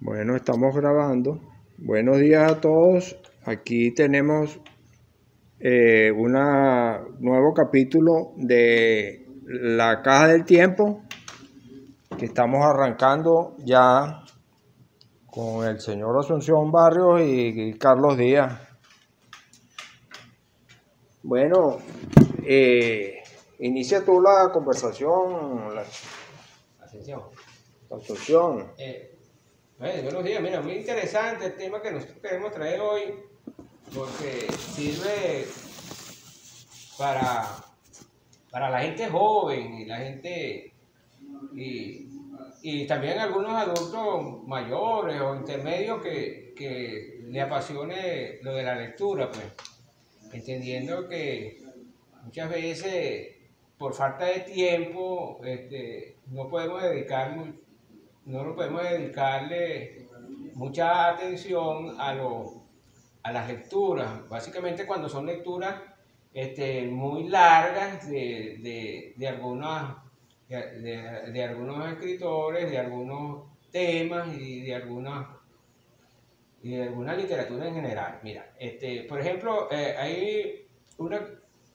Bueno, estamos grabando. Buenos días a todos. Aquí tenemos eh, un nuevo capítulo de La Caja del Tiempo que estamos arrancando ya con el señor Asunción Barrios y Carlos Díaz. Bueno, eh, inicia tú la conversación. Asunción. Bueno, buenos días. Mira, muy interesante el tema que nosotros queremos traer hoy, porque sirve para, para la gente joven y la gente, y, y también algunos adultos mayores o intermedios que, que le apasione lo de la lectura, pues, entendiendo que muchas veces por falta de tiempo este, no podemos dedicar no nos podemos dedicarle mucha atención a, lo, a las lecturas, básicamente cuando son lecturas este, muy largas de, de, de algunas, de, algunos escritores, de algunos temas y de algunas y de alguna literatura en general. Mira, este, por ejemplo, eh, hay una,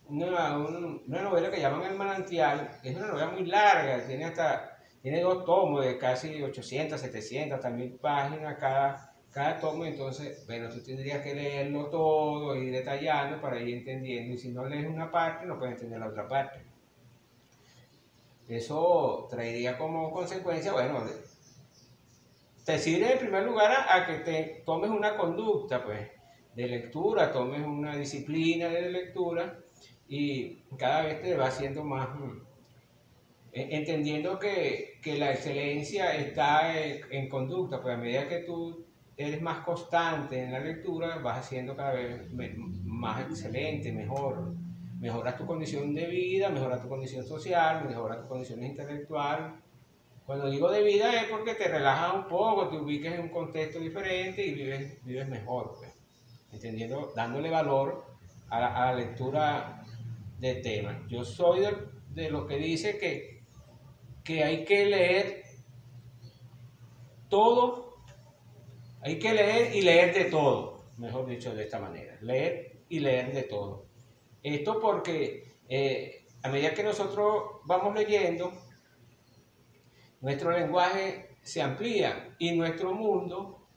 una, un- una novela que llaman El Manantial, es una novela muy larga, tiene hasta tiene dos tomos de casi 800, 700, también páginas cada, cada tomo, entonces, bueno, tú tendrías que leerlo todo y detallando para ir entendiendo, y si no lees una parte, no puedes entender la otra parte. Eso traería como consecuencia, bueno, te sirve en primer lugar a, que te tomes una conducta, pues, de lectura, tomes una disciplina de lectura y cada vez te va haciendo más, mm, entendiendo que, que la excelencia está en, en conducta, pues a medida que tú eres más constante en la lectura, vas haciendo cada vez más excelente, mejor. Mejoras tu condición de vida, mejoras tu condición social, mejoras tu condición intelectual. Cuando digo de vida es porque te relajas un poco, te ubicas en un contexto diferente y vives, vives mejor, pues. entendiendo, dándole valor a la, a la lectura de temas. Yo soy de, de los que dice que, que hay que leer todo, hay que leer y leer de todo, mejor dicho de esta manera, leer y leer de todo. Esto porque eh, a medida que nosotros vamos leyendo, nuestro lenguaje se amplía y nuestro mundo,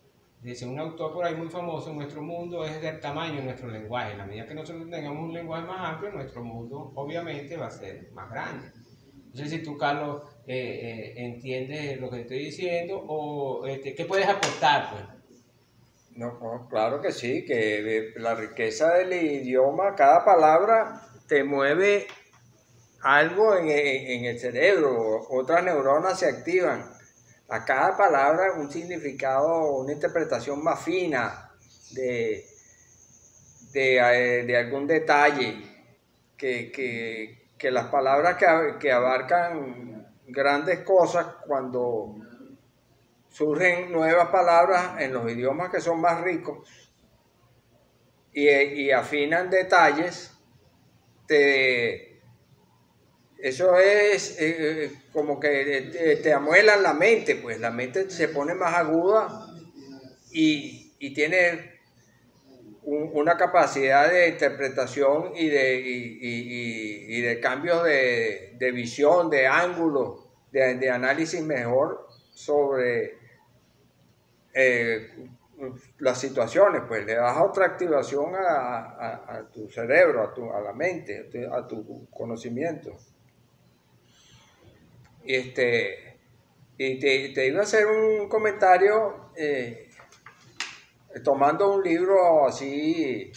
dice un autor por ahí muy famoso, nuestro mundo es del tamaño de nuestro lenguaje. En la medida que nosotros tengamos un lenguaje más amplio, nuestro mundo obviamente va a ser más grande. Sé si tú, Carlos, eh, eh, entiendes lo que estoy diciendo o este, qué puedes aportar. Pues? No, claro que sí, que la riqueza del idioma, cada palabra te mueve algo en, el cerebro, otras neuronas se activan. A cada palabra un significado, una interpretación más fina de, de, eh, algún detalle, que, que- que las palabras que, que abarcan grandes cosas cuando surgen nuevas palabras en los idiomas que son más ricos y, y afinan detalles, te, eso es eh, eh, como que te, te amuelan la mente, pues la mente se pone más aguda y, y tiene un- una capacidad de interpretación y de, y, y- y- de cambios de, de visión, de ángulo, de, de análisis mejor sobre eh, las situaciones, pues le das otra activación a, a- tu cerebro, a, tu, a la mente, a tu, a tu conocimiento. Y, este, y te, te iba a hacer un comentario eh, tomando un libro así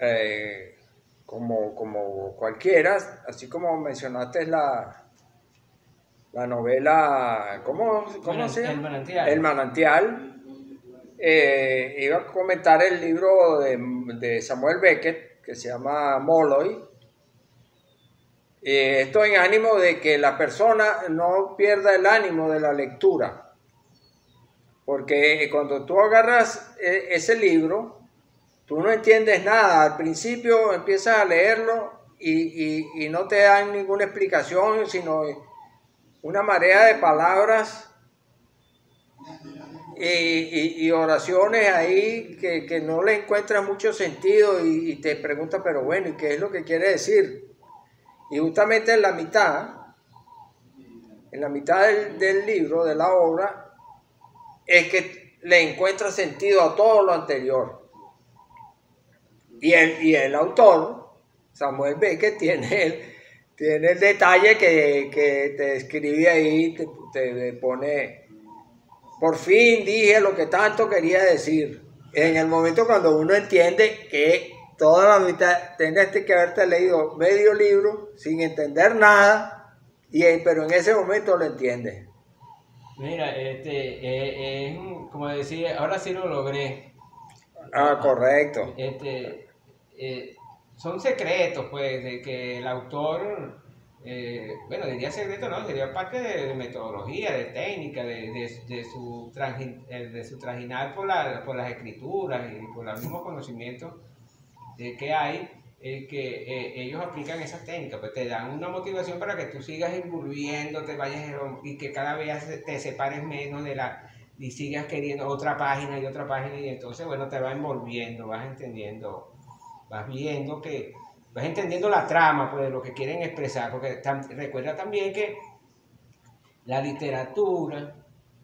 eh, como, como cualquiera, así como mencionaste la, la novela, ¿cómo, cómo se llama? El manantial. El manantial. Eh, iba a comentar el libro de, de Samuel Beckett que se llama Molloy. Eh, esto en ánimo de que la persona no pierda el ánimo de la lectura. Porque cuando tú agarras eh, ese libro, tú no entiendes nada. Al principio empiezas a leerlo y, y- y no te dan ninguna explicación, sino una marea de palabras y, oraciones ahí que, no le encuentran mucho sentido y, te preguntas, pero bueno, ¿y qué es lo que quiere decir? Y justamente en la mitad, en la mitad del, libro, de la obra, es que le encuentra sentido a todo lo anterior. Y el, y el autor, Samuel Beckett, tiene el, tiene el detalle que, te escribe ahí, te, te pone por fin dije lo que tanto quería decir. En el momento cuando uno entiende que toda la mitad tienes que haberte leído medio libro sin entender nada, y, pero en ese momento lo entiendes. Mira, este, eh, es como decía, ahora sí lo logré. Ah, correcto. Este, eh, son secretos, pues, de que el autor eh, bueno, diría secreto, no, sería parte de, metodología, de técnica, de, de, su, eh, de su trajinar por, la, por las escrituras y por los mismos conocimientos de que hay, eh, que ellos aplican esas técnicas, pues te dan una motivación para que tú sigas te vayas y que cada vez te separes menos de la y sigas queriendo otra página y otra página y entonces bueno te va envolviendo, vas entendiendo, vas viendo que vas entendiendo la trama pues, de lo que quieren expresar, porque recuerda también que la literatura,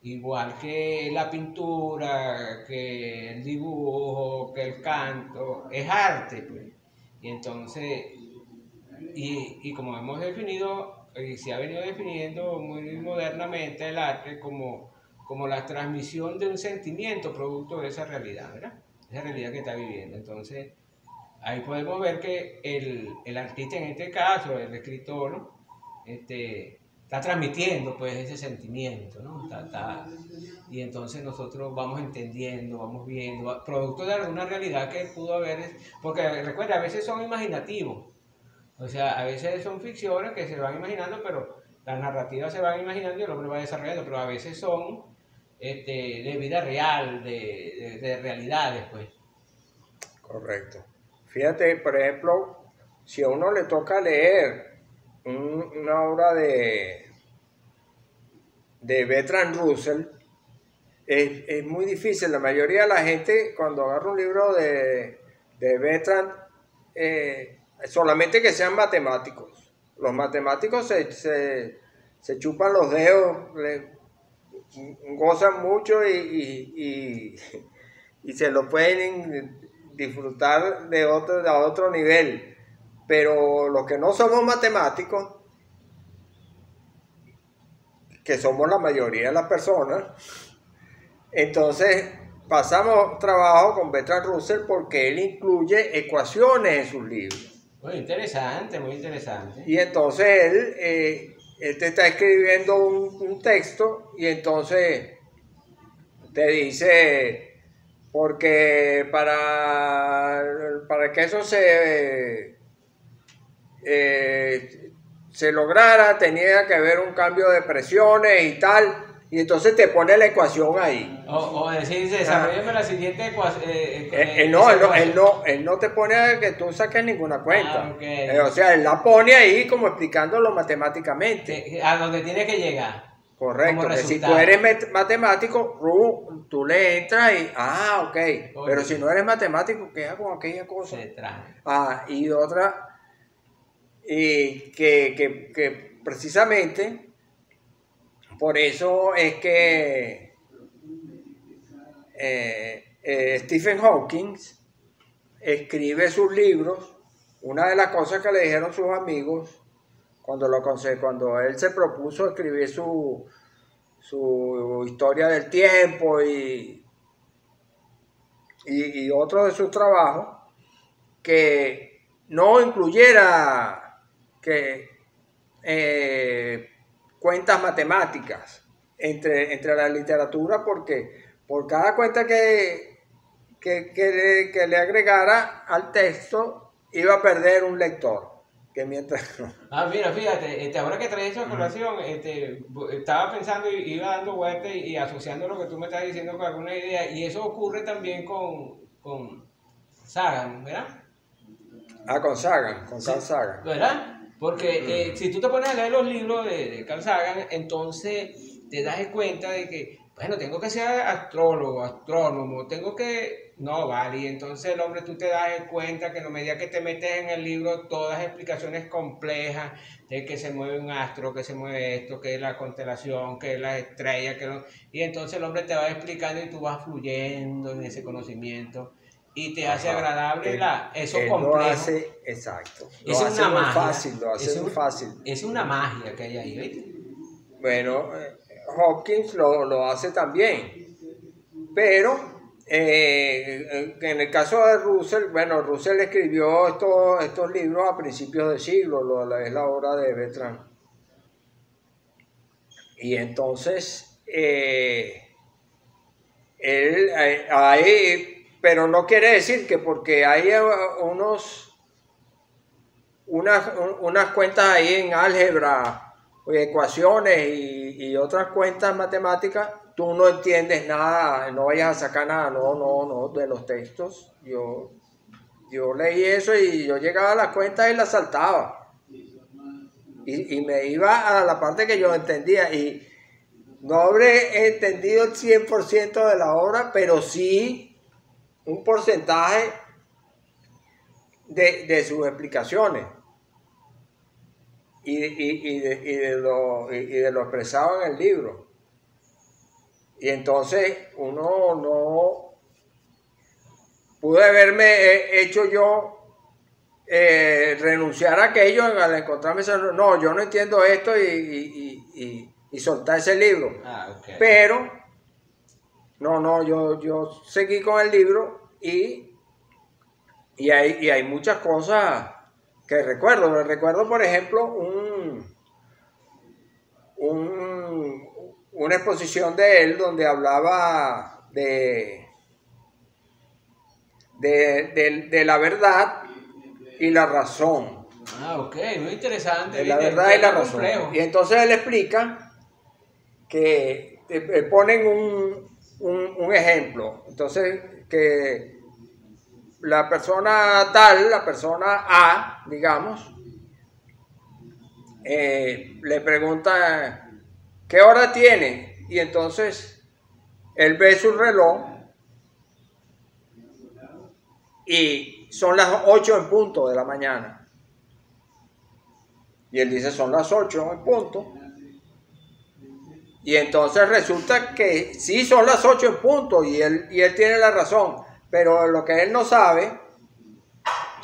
igual que la pintura, que el dibujo, que el canto, es arte, pues. Y entonces, y, y como hemos definido, y se ha venido definiendo muy modernamente el arte como, como la transmisión de un sentimiento producto de esa realidad, ¿verdad? Esa realidad que está viviendo. Entonces, ahí podemos ver que el, artista en este caso, el escritor, este, está transmitiendo pues ese sentimiento, ¿no? y entonces nosotros vamos entendiendo, vamos viendo, producto de alguna realidad que pudo haber, porque recuerda, a veces son imaginativos, o sea, a veces son ficciones que se van imaginando, pero las narrativas se van imaginando y el hombre va desarrollando, pero a veces son este, de vida real, de, de, de realidades, pues. Correcto. Fíjate, por ejemplo, si a uno le toca leer una obra de, de Bertrand Russell, es, muy difícil. La mayoría de la gente, cuando agarra un libro de, de Bertrand, eh, solamente que sean matemáticos. Los matemáticos se, chupan los dedos, gozan mucho y, y se lo pueden disfrutar de otro, de otro nivel. Pero los que no somos matemáticos, que somos la mayoría de las personas, entonces pasamos trabajo con Bertrand Russell porque él incluye ecuaciones en sus libros. Muy interesante, muy interesante. Y entonces él, eh, él te está escribiendo un, un texto y entonces te dice porque para, para que eso se, eh, se lograra tenía que haber un cambio de presiones y tal, y entonces te pone la ecuación ahí. O, decir, desarrollame la siguiente ecuación. Eh, eh, no, él no, él no, te pone que tú saques ninguna cuenta. Ah, o sea, él la pone ahí como explicándolo matemáticamente. A donde tiene que llegar. Correcto, que si tú eres matemático, tú le entras y, ah, ok, pero si no eres matemático, ¿qué hago con aquella cosa? Ah, y otra, y que, precisamente por eso es que eh, eh, Stephen Hawking escribe sus libros. Una de las cosas que le dijeron sus amigos cuando, lo, cuando él se propuso escribir su, su historia del tiempo y, y, otro de sus trabajos, que no incluyera que, eh, cuentas matemáticas entre, entre la literatura, porque por cada cuenta que, que, que le agregara al texto iba a perder un lector que mientras... Ah, mira, fíjate, este, ahora que traes esa colación, este, estaba pensando y iba dando vueltas y, asociando lo que tú me estás diciendo con alguna idea, y eso ocurre también con, con Sagan, ¿verdad? Ah, con Sagan, con Carl Sagan. ¿Verdad? Porque eh, si tú te pones a leer los libros de, de Carl Sagan, entonces te das cuenta de que bueno, tengo que ser astrólogo, astrónomo, tengo que... No, vale, y entonces el hombre tú te das cuenta que en la medida que te metes en el libro, todas explicaciones complejas de que se mueve un astro, que se mueve esto, que es la constelación, que es la estrella, que y entonces el hombre te va explicando y tú vas fluyendo en ese conocimiento y te hace agradable la, eso complejo. Lo hace, exacto. Lo es una magia. fácil, lo hace muy fácil. Es una magia que hay ahí, ¿viste? Bueno, eh, Hopkins lo, lo hace también. Pero eh, en el caso de Russell, bueno, Russell escribió estos, estos libros a principios del siglo, lo, es la obra de Bertrand. Y entonces, eh, él, ahí, pero no quiere decir que porque hay unos, unas, unas cuentas ahí en álgebra, ecuaciones y, y, otras cuentas matemáticas, tú no entiendes nada, no vayas a sacar nada, no, no, no, de los textos. Yo, yo leí eso y yo llegaba a las cuentas y las saltaba. Y, y me iba a la parte que yo entendía. Y no habré entendido el 100% de la obra, pero sí un porcentaje de, de sus explicaciones y, y, y, de, y, de lo, y de lo expresado en el libro. Y entonces uno no pude haberme hecho yo eh, renunciar a aquello al encontrarme no, yo no entiendo esto y, y soltar ese libro. Ah, Pero, no, no, yo, yo seguí con el libro y, y, hay, y hay muchas cosas que recuerdo. Recuerdo, por ejemplo, un, una exposición de él donde hablaba de, de, la verdad y la razón. Ah, ok, muy interesante. De la verdad y la razón. Y entonces él explica que ponen un, un ejemplo. Entonces, que la persona tal, la persona A, digamos, eh, le pregunta, ¿qué hora tiene? Y entonces él ve su reloj y son las 8 en punto de la mañana. Y él dice, son las 8 en punto. Y entonces resulta que sí son las 8 en punto y él, y él tiene la razón. Pero lo que él no sabe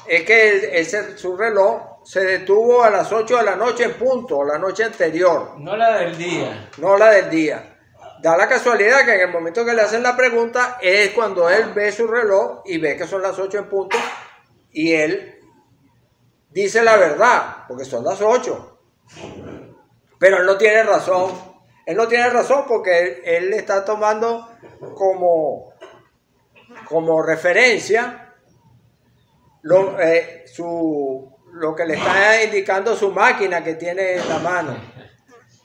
es que ese, su reloj se detuvo a las 8 de la noche en punto, la noche anterior. No la del día. No la del día. Da la casualidad que en el momento que le hacen la pregunta es cuando él ve su reloj y ve que son las 8 en punto y él dice la verdad, porque son las 8. Pero él no tiene razón. Él no tiene razón porque él, él está tomando como como referencia lo, eh, su, lo que le está indicando su máquina que tiene en la mano.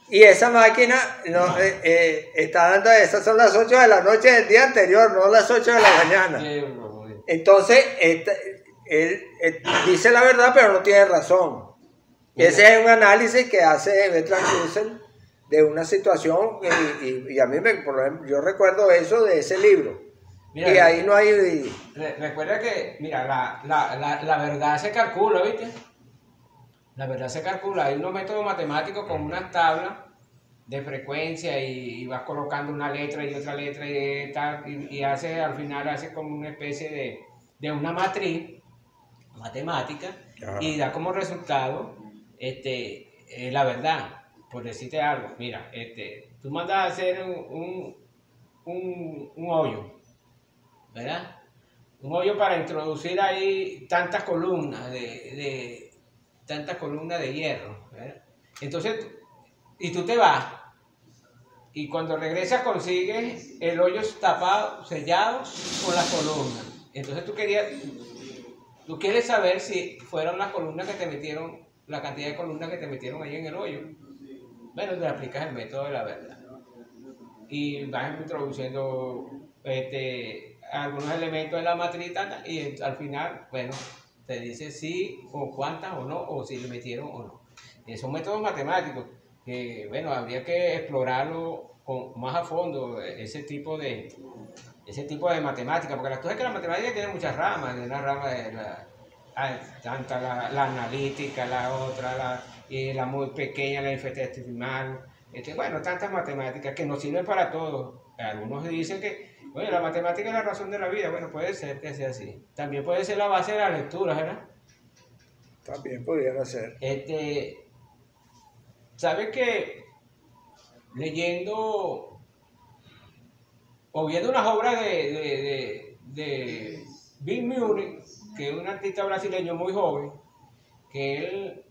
Y esa máquina no, eh, eh, está dando, esas son las 8 de la noche del día anterior, no las 8 de la mañana. Entonces, él, dice la verdad, pero no tiene razón. Ese es un análisis que hace Bertrand Russell de una situación, y, y, a mí me, yo recuerdo eso de ese libro y ahí no hay... recuerda que, mira, la, la, la, la, verdad se calcula, ¿viste? La verdad se calcula. Hay unos métodos matemáticos con unas tablas de frecuencia y, vas colocando una letra y otra letra y, tal, y, hace, al final hace como una especie de, de una matriz matemática y da como resultado este, eh, la verdad. Por decirte algo, mira, este, tú mandas a hacer un, un, un hoyo ¿verdad? Un hoyo para introducir ahí tantas columnas de, tantas columnas de hierro, Entonces, y tú te vas, y cuando regresas consigues el hoyo tapado, sellado con las columnas. Entonces tú querías, tú quieres saber si fueron las columnas que te metieron, la cantidad de columnas que te metieron ahí en el hoyo. Bueno, te aplicas el método de la verdad. Y vas introduciendo este, algunos elementos de la matriz y al final, bueno, te dice si o cuántas o no, o si le metieron o no. Son métodos matemáticos que, bueno, habría que explorarlo con, más a fondo ese tipo de, ese tipo de matemática, porque la cosa es que la matemática tiene muchas ramas, una rama de la, tanta la, analítica, la otra, la, y la muy pequeña, la infinitesimal, este, bueno, tantas matemáticas que nos sirven para todo. Algunos dicen que, bueno, la matemática es la razón de la vida, bueno, puede ser que sea así. También puede ser la base de la lectura, ¿verdad? También pudiera ser. Este, ¿Sabes que leyendo o viendo unas obras de, de, de, Bill Murray, que es un artista brasileño muy joven, que él,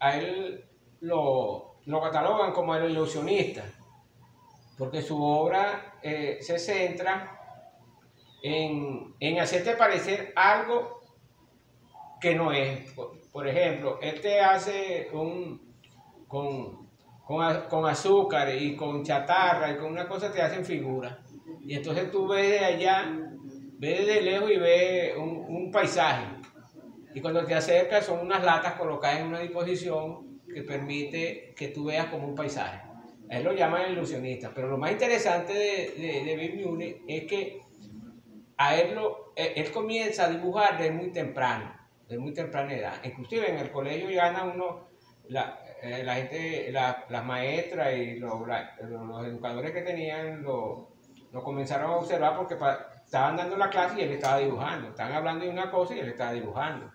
a él lo, lo catalogan como el ilusionista, porque su obra eh, se centra en, en hacerte parecer algo que no es. Por ejemplo, él te hace un, con, con, azúcar y con chatarra y con una cosa te hacen figura. Y entonces tú ves de allá, ves de lejos y ves un, paisaje. Y cuando te acercas son unas latas colocadas en una disposición que permite que tú veas como un paisaje. él lo llaman ilusionista. Pero lo más interesante de, de, de Bill es que a él, lo, él comienza a dibujar desde muy temprano de muy temprana edad. Inclusive en el colegio ya uno, la, eh, la gente, las maestras y los, los, educadores que tenían lo, lo, comenzaron a observar porque estaban dando la clase y él estaba dibujando. Estaban hablando de una cosa y él estaba dibujando.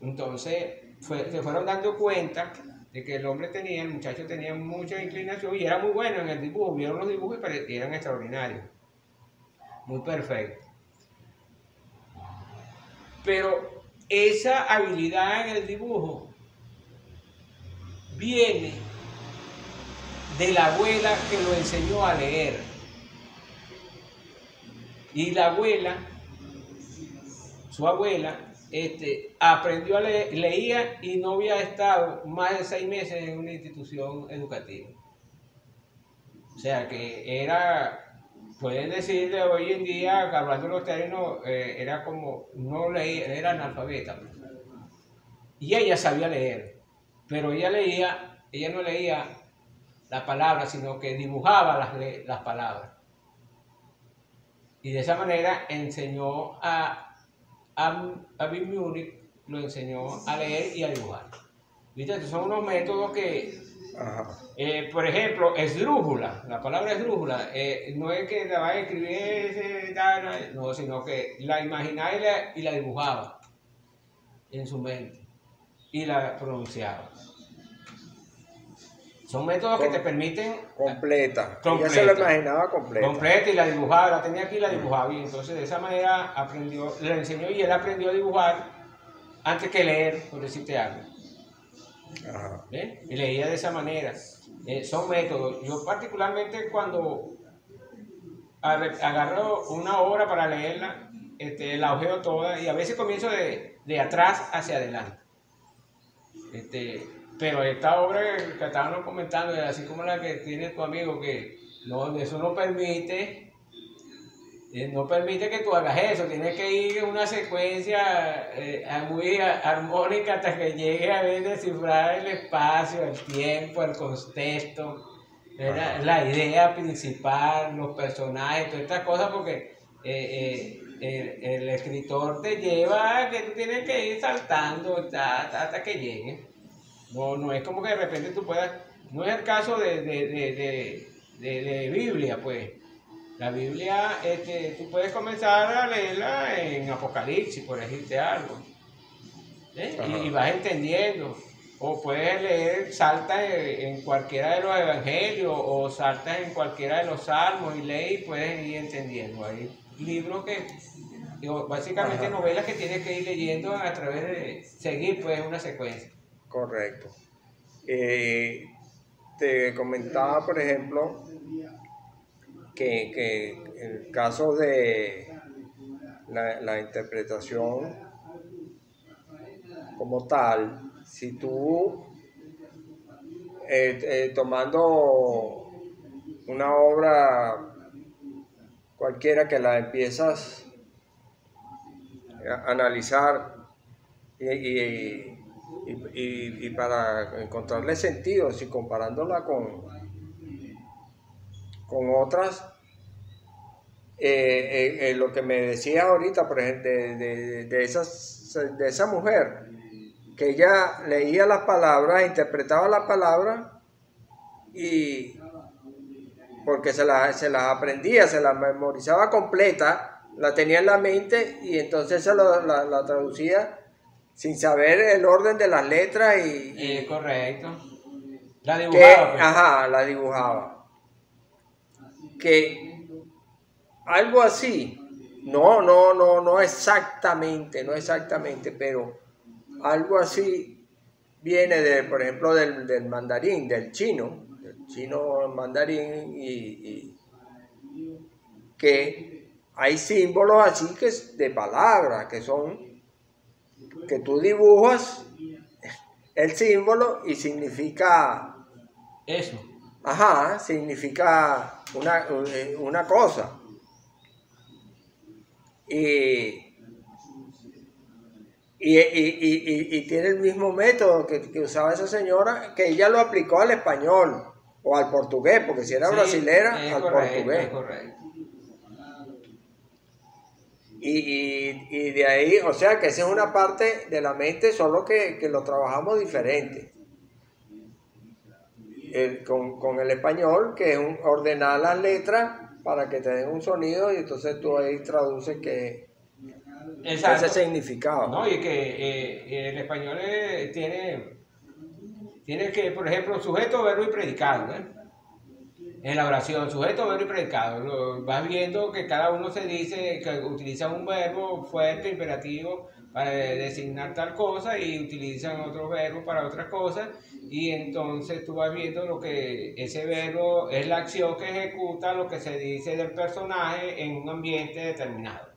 Entonces se fueron dando cuenta de que el hombre tenía, el muchacho tenía mucha inclinación y era muy bueno en el dibujo. Vieron los dibujos y eran extraordinarios. Muy perfectos. Pero esa habilidad en el dibujo viene de la abuela que lo enseñó a leer. Y la abuela, su abuela, este, aprendió a leer, leía y no había estado más de seis meses en una institución educativa. O sea que era pueden decirle hoy en día, hablando de los términos, eh, era como, no leía, era analfabeta. Y ella sabía leer, pero ella leía, ella no leía las palabras, sino que dibujaba las, las palabras. Y de esa manera enseñó a, a, Bill Munich, lo enseñó a leer y a dibujar. ¿Viste? son unos métodos que eh, por ejemplo, esdrújula, la palabra esdrújula, eh, no es que la vaya a escribir, no, sino que la imaginaba y la, dibujaba en su mente y la pronunciaba. Son métodos que te permiten... Completa. completa. Ella se la imaginaba completa. Completa y la dibujaba, la tenía aquí y la dibujaba. Y entonces de esa manera aprendió, le enseñó y él aprendió a dibujar antes que leer, por decirte algo. Y leía de esa manera. Eh, son métodos. Yo particularmente cuando agarro una obra para leerla, este, la ojeo toda y a veces comienzo de, de atrás hacia adelante. Este, pero esta obra que, estábamos comentando, así como la que tiene tu amigo, que no, eso no permite eh, no permite que tú hagas eso, tienes que ir en una secuencia eh, muy armónica hasta que llegue a ver descifrar el espacio, el tiempo, el contexto, la idea principal, los personajes, todas estas cosas, porque eh, el, escritor te lleva que tú tienes que ir saltando hasta, que llegue. No, no es como que de repente tú puedas, no es el caso de, de, de Biblia, pues la Biblia, este, tú puedes comenzar a leerla en Apocalipsis, por decirte algo. ¿eh? Y, vas entendiendo. O puedes leer, salta en cualquiera de los evangelios o salta en cualquiera de los salmos y lees y puedes ir entendiendo. Hay libros que, básicamente novelas que tienes que ir leyendo a través de seguir pues una secuencia. Correcto. Eh, te comentaba, por ejemplo, que, en el caso de la, interpretación como tal, si tú eh, eh, tomando una obra cualquiera que la empiezas a analizar y, para encontrarle sentido, si comparándola con, con otras. Eh, eh, lo que me decía ahorita, por ejemplo, de, de, esas, de esa mujer, que ella leía las palabras, interpretaba las palabras y porque se las, se las aprendía, se las memorizaba completa, la tenía en la mente y entonces se la, la, traducía sin saber el orden de las letras y... correcto. La dibujaba. Pues. Ajá, la dibujaba. Que algo así, no, no, no, no exactamente, no exactamente, pero algo así viene de, por ejemplo, del, del mandarín, del chino, del chino mandarín y, que hay símbolos así que de palabras que son que tú dibujas el símbolo y significa eso. Ajá, significa una, una cosa. Y y, tiene el mismo método que, usaba esa señora, que ella lo aplicó al español o al portugués, porque si era brasilera, al portugués. Y, de ahí, o sea que esa es una parte de la mente, solo que, lo trabajamos diferente. con, con, el español, que es ordenar las letras para que te den un sonido y entonces tú ahí traduces que ese significado. No, y que eh, el español eh, tiene, tiene que, por ejemplo, sujeto, verbo y predicado. ¿eh? En la oración, sujeto, verbo y predicado. vas viendo que cada uno se dice que utiliza un verbo fuerte, imperativo, para designar tal cosa y utilizan otro verbo para otras cosas y entonces tú vas viendo lo que ese verbo es la acción que ejecuta lo que se dice del personaje en un ambiente determinado.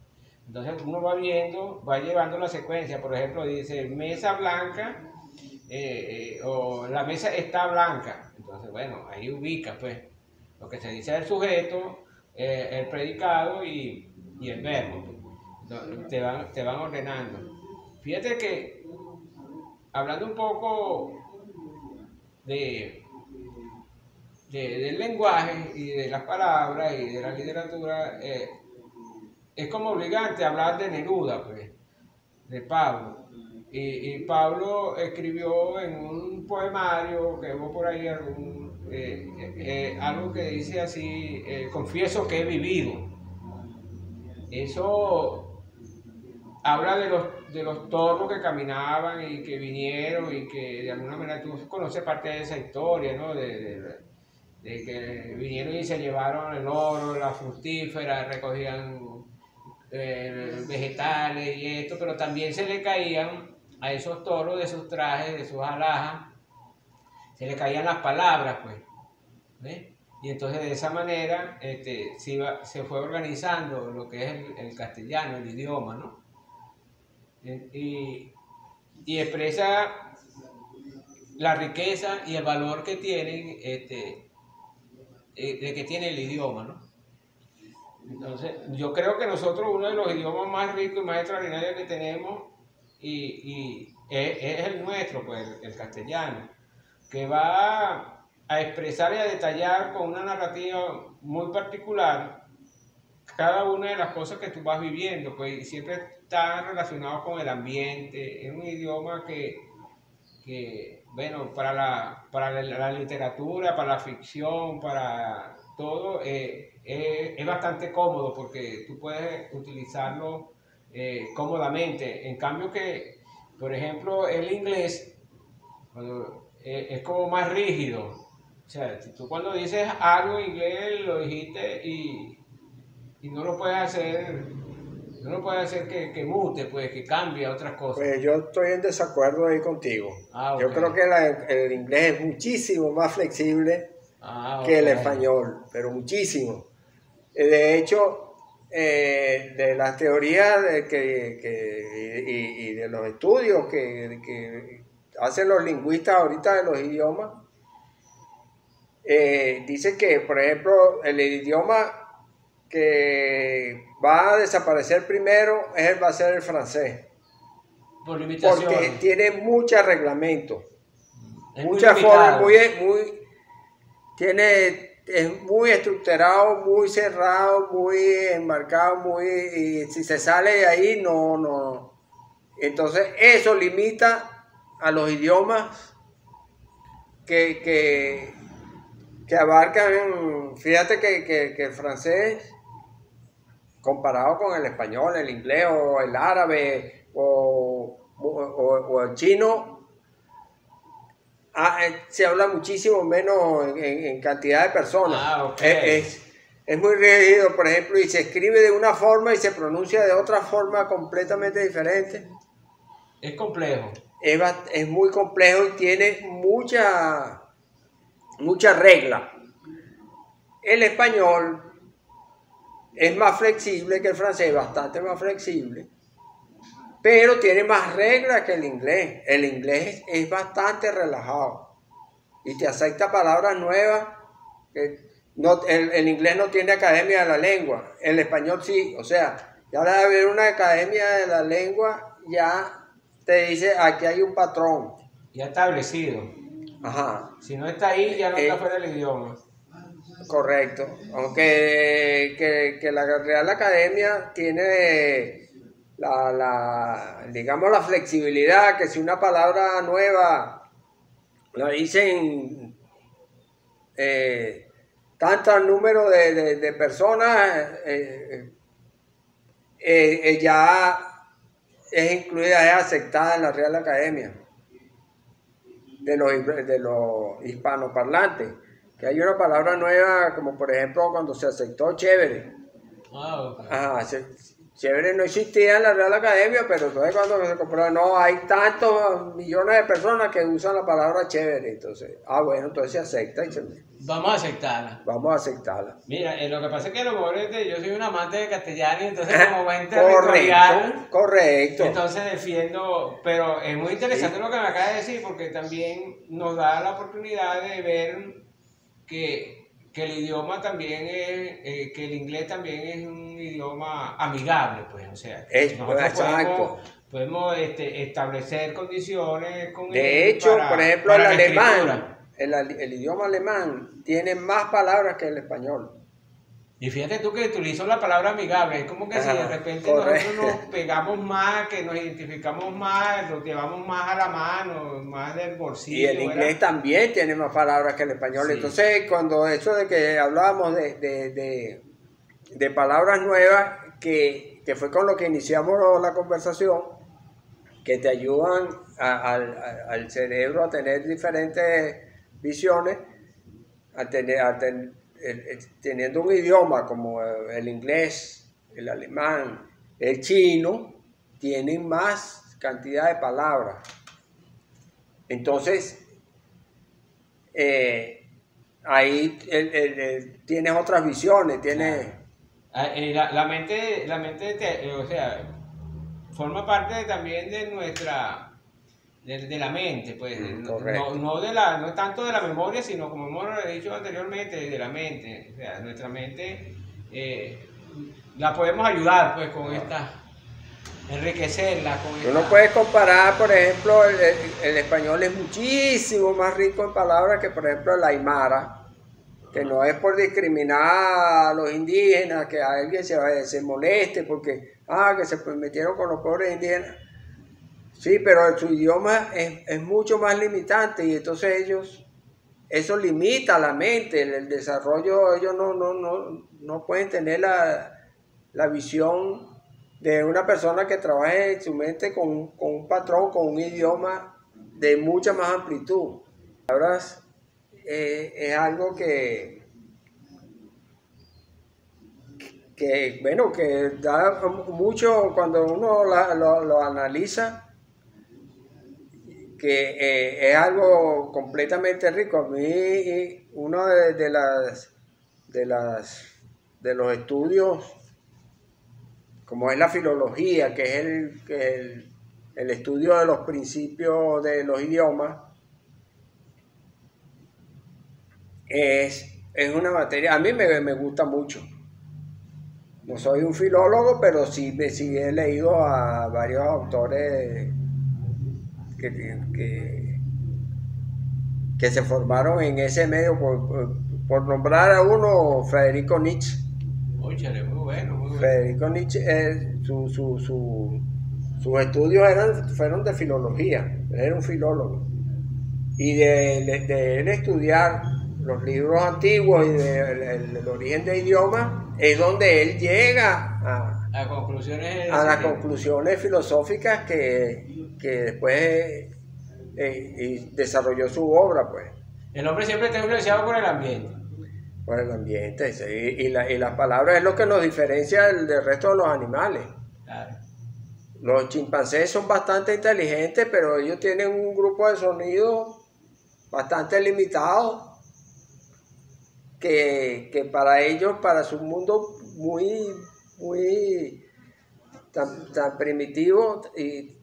Entonces uno va viendo, va llevando la secuencia, por ejemplo, dice mesa blanca eh, eh, o la mesa está blanca. Entonces, bueno, ahí ubica pues lo que se dice del sujeto, eh, el predicado y, el verbo. Te van, te van ordenando. Fíjate que, hablando un poco de, del lenguaje y de las palabras y de la literatura, es como obligante hablar de Neruda, pues, de Pablo. Y, Pablo escribió en un poemario que hubo por ahí algún, eh, eh, algo que dice así, eh, confieso que he vivido. Eso habla de los, de los toros que caminaban y que vinieron y que de alguna manera tú conoces parte de esa historia, ¿no? De, de que vinieron y se llevaron el oro, la fructífera, recogían eh, vegetales y esto, pero también se le caían a esos toros de sus trajes, de sus alhajas, se le caían las palabras, pues. Y entonces de esa manera este, se, iba, se fue organizando lo que es el, castellano, el idioma, ¿no? Y, y, expresa la riqueza y el valor que tienen, este, eh, de que tiene el idioma, ¿no? Entonces, yo creo que nosotros uno de los idiomas más ricos y más extraordinarios que tenemos y, es, el nuestro, pues, el, castellano, que va a expresar y a detallar con una narrativa muy particular cada una de las cosas que tú vas viviendo, pues, siempre está relacionado con el ambiente, es un idioma que, que bueno, para la, para la literatura, para la ficción, para todo, eh, es bastante cómodo porque tú puedes utilizarlo eh, cómodamente. En cambio que, por ejemplo, el inglés eh, es como más rígido. O sea, tú cuando dices algo en inglés lo dijiste y, y no lo puedes hacer no lo puedes hacer que, que, mute, pues, que cambie a otras cosas. Pues yo estoy en desacuerdo ahí contigo. Ah, yo creo que el inglés es muchísimo más flexible ah, que el español, pero muchísimo. Eh, de hecho, eh, de las teorías de que, y, de los estudios que, hacen los lingüistas ahorita de los idiomas, eh, dice que, por ejemplo, el idioma que va a desaparecer primero es va a ser el francés. Por Porque tiene muchos reglamentos. Muchas formas, muy, muy, tiene es muy estructurado, muy cerrado, muy enmarcado, muy y si se sale de ahí no no. Entonces eso limita a los idiomas que, que, que abarcan, fíjate que, que, el francés comparado con el español, el inglés o el árabe o, o el chino, Ah, eh, se habla muchísimo menos en, cantidad de personas. Ah, es, muy rígido, por ejemplo, y se escribe de una forma y se pronuncia de otra forma completamente diferente. Es complejo. Es, muy complejo y tiene mucha, mucha regla. El español es más flexible que el francés, bastante más flexible pero tiene más reglas que el inglés. El inglés es bastante relajado y te acepta palabras nuevas. No, el, inglés no tiene academia de la lengua, el español sí, o sea, ya de haber una academia de la lengua, ya te dice aquí hay un patrón. Ya establecido. Ajá. Si no está ahí, ya no está eh, fuera del idioma. Correcto. Aunque que, que la Real Academia tiene la, la, digamos, la flexibilidad, que si una palabra nueva la dicen eh, tanto número de, personas, eh, eh, ya es incluida, es aceptada en la Real Academia de los, de los hispanoparlantes. Que hay una palabra nueva, como por ejemplo cuando se aceptó chévere. Ah, Chévere no existía en la Real Academia, pero entonces cuando se compró, no, hay tantos millones de personas que usan la palabra chévere. Entonces, ah, bueno, entonces se acepta y se... Vamos a aceptarla. Vamos a aceptarla. Mira, eh, lo que pasa es que lo mejor yo soy un amante de castellano y entonces como buen territorial... Correcto, correcto. Entonces defiendo, pero es muy interesante lo que me acaba de decir porque también nos da la oportunidad de ver que que el idioma también es, eh, que el inglés también es un idioma amigable, pues, o sea, nosotros podemos, podemos este, establecer condiciones con De hecho, por ejemplo, el alemán, el, el, idioma alemán tiene más palabras que el español. Y fíjate tú que utilizó la palabra amigable, es como que si de repente nosotros nos pegamos más, que nos identificamos más, nos llevamos más a la mano, más del bolsillo. Y el inglés también tiene más palabras que el español. Entonces, cuando eso de que hablábamos de, de, de, palabras nuevas, que, que, fue con lo que iniciamos la conversación, que te ayudan al, al cerebro a tener diferentes visiones, a tener, a teniendo un idioma como el inglés, el alemán, el chino, tienen más cantidad de palabras. Entonces, eh, ahí tienes otras visiones, tienes... Ah, eh, la, mente, la mente eh, o sea, forma parte también de nuestra de, la mente, pues, mm, no, no, de la, no tanto de la memoria, sino como hemos dicho anteriormente, de la mente. O sea, nuestra mente eh, la podemos ayudar pues con esta, enriquecerla con Tú no puedes comparar, por ejemplo, el, el, español es muchísimo más rico en palabras que, por ejemplo, el aymara que no es por discriminar a los indígenas, que a alguien se, se moleste porque, ah, que se metieron con los pobres indígenas Sí, pero su idioma es, mucho más limitante y entonces ellos, eso limita la mente, el, desarrollo, ellos no, no, no, no pueden tener la, visión de una persona que trabaje en su mente con, un patrón, con un idioma de mucha más amplitud. Ahora eh, es algo que, que, bueno, que da mucho cuando uno lo, lo analiza que eh, es algo completamente rico. A mí uno de, las de las de los estudios como es la filología, que es el, el, estudio de los principios de los idiomas, es, es una materia, a mí me, me, gusta mucho. No soy un filólogo, pero sí, sí he leído a varios autores que, que, se formaron en ese medio por, por nombrar a uno, Federico Nietzsche. Muy bueno, muy bueno. Federico Nietzsche, eh, su, su, su- sus estudios eran, fueron de filología, era un filólogo. Y de, de- de él estudiar los libros antiguos y del el- el origen de idiomas, es donde él llega a, Las conclusiones. a las conclusiones filosóficas que, que después eh, desarrolló su obra, pues, El hombre siempre está influenciado por el ambiente. por el ambiente. sí, Y, la- y las palabras es lo que nos diferencia del, del resto de los animales. Claro. Los chimpancés son bastante inteligentes, pero ellos tienen un grupo de sonidos bastante limitado, que, que para ellos, para su mundo muy, muy tan, tan primitivo, y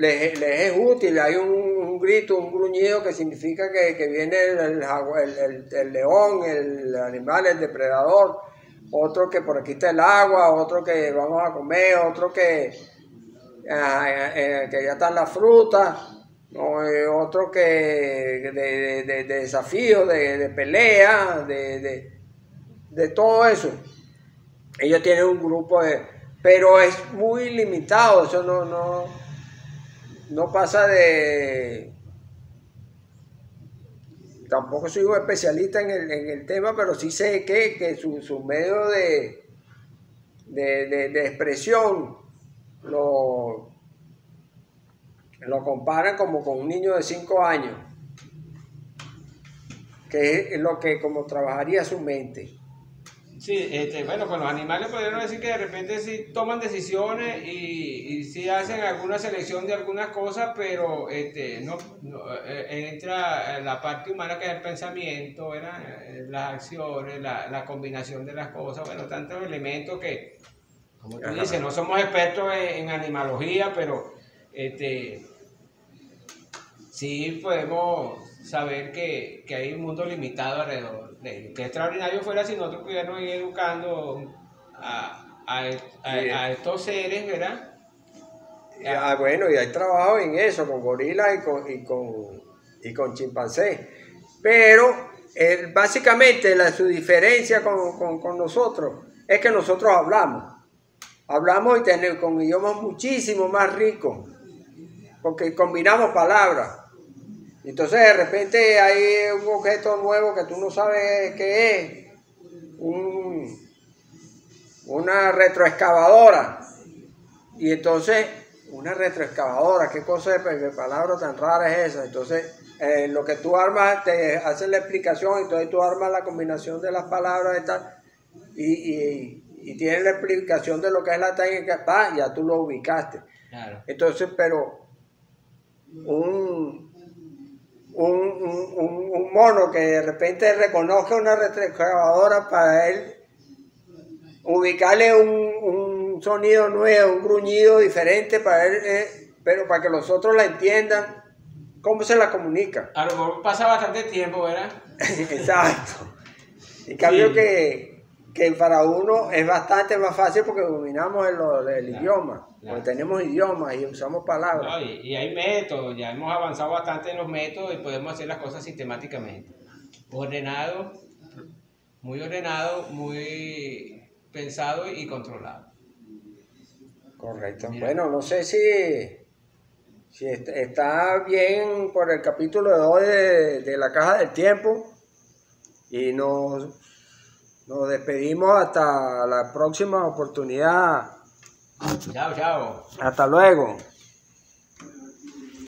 les, es útil. Hay un, grito, un gruñido que significa que, que viene el, león, el animal, el depredador, otro que por aquí está el agua, otro que vamos a comer, otro que, ah, eh, que ya están las frutas. Eh, otro que de, de- de- de desafío, de, pelea, de, todo eso. Ellos tienen un grupo de... Pero es muy limitado, eso no, no pasa de... Tampoco soy un especialista en el, en el tema, pero sí sé que, que su, su medio de, de, de- expresión lo, lo comparan como con un niño de 5 años, que es lo que como trabajaría su mente. Sí, este, bueno, con los animales podríamos decir que de repente sí toman decisiones y, y sí hacen alguna selección de algunas cosas, pero este, no, no, eh, entra la parte humana que es el pensamiento. Eh, las acciones, la, la combinación de las cosas, bueno, tantos elementos que, como tú dices, no somos expertos en, en animalogía, pero este, sí podemos saber que, que hay un mundo limitado alrededor. Qué extraordinario fuera si nosotros pudiéramos ir educando a, a, a- estos seres, ¿verdad? Ah, bueno, y hay trabajo en eso, con gorilas y con, y con, y con chimpancés. Pero básicamente la, su diferencia con, con- con nosotros es que nosotros hablamos. Hablamos y tenemos con idiomas muchísimo más ricos, porque combinamos palabras. Entonces de repente hay un objeto nuevo que tú no sabes qué es, un- una retroexcavadora. Y entonces, una retroexcavadora, qué cosa de, palabra tan rara es esa. Entonces, eh, lo que tú armas, te hacen la explicación, entonces tú armas la combinación de las palabras y tal, y, y, y tienes la explicación de lo que es la técnica, pa, ya tú lo ubicaste. Claro. Entonces, pero un, un, un- un- mono que de repente reconozca una retroexcavadora para él ubicarle un, un sonido nuevo, un gruñido diferente para él, eh, pero para que los otros la entiendan, ¿cómo se la comunica? A lo mejor pasa bastante tiempo, ¿verdad? Exacto. En cambio Sí. que, que para uno es bastante más fácil porque dominamos el, el Claro, idioma, claro. porque tenemos idiomas y usamos palabras. No, y, y hay métodos, ya hemos avanzado bastante en los métodos y podemos hacer las cosas sistemáticamente. Ordenado, muy ordenado, muy pensado y controlado. Correcto. Mira. Bueno, no sé si, si est- está bien por el capítulo de hoy de, de la caja del tiempo y nos, nos despedimos hasta la próxima oportunidad. Chao, chao. Hasta luego.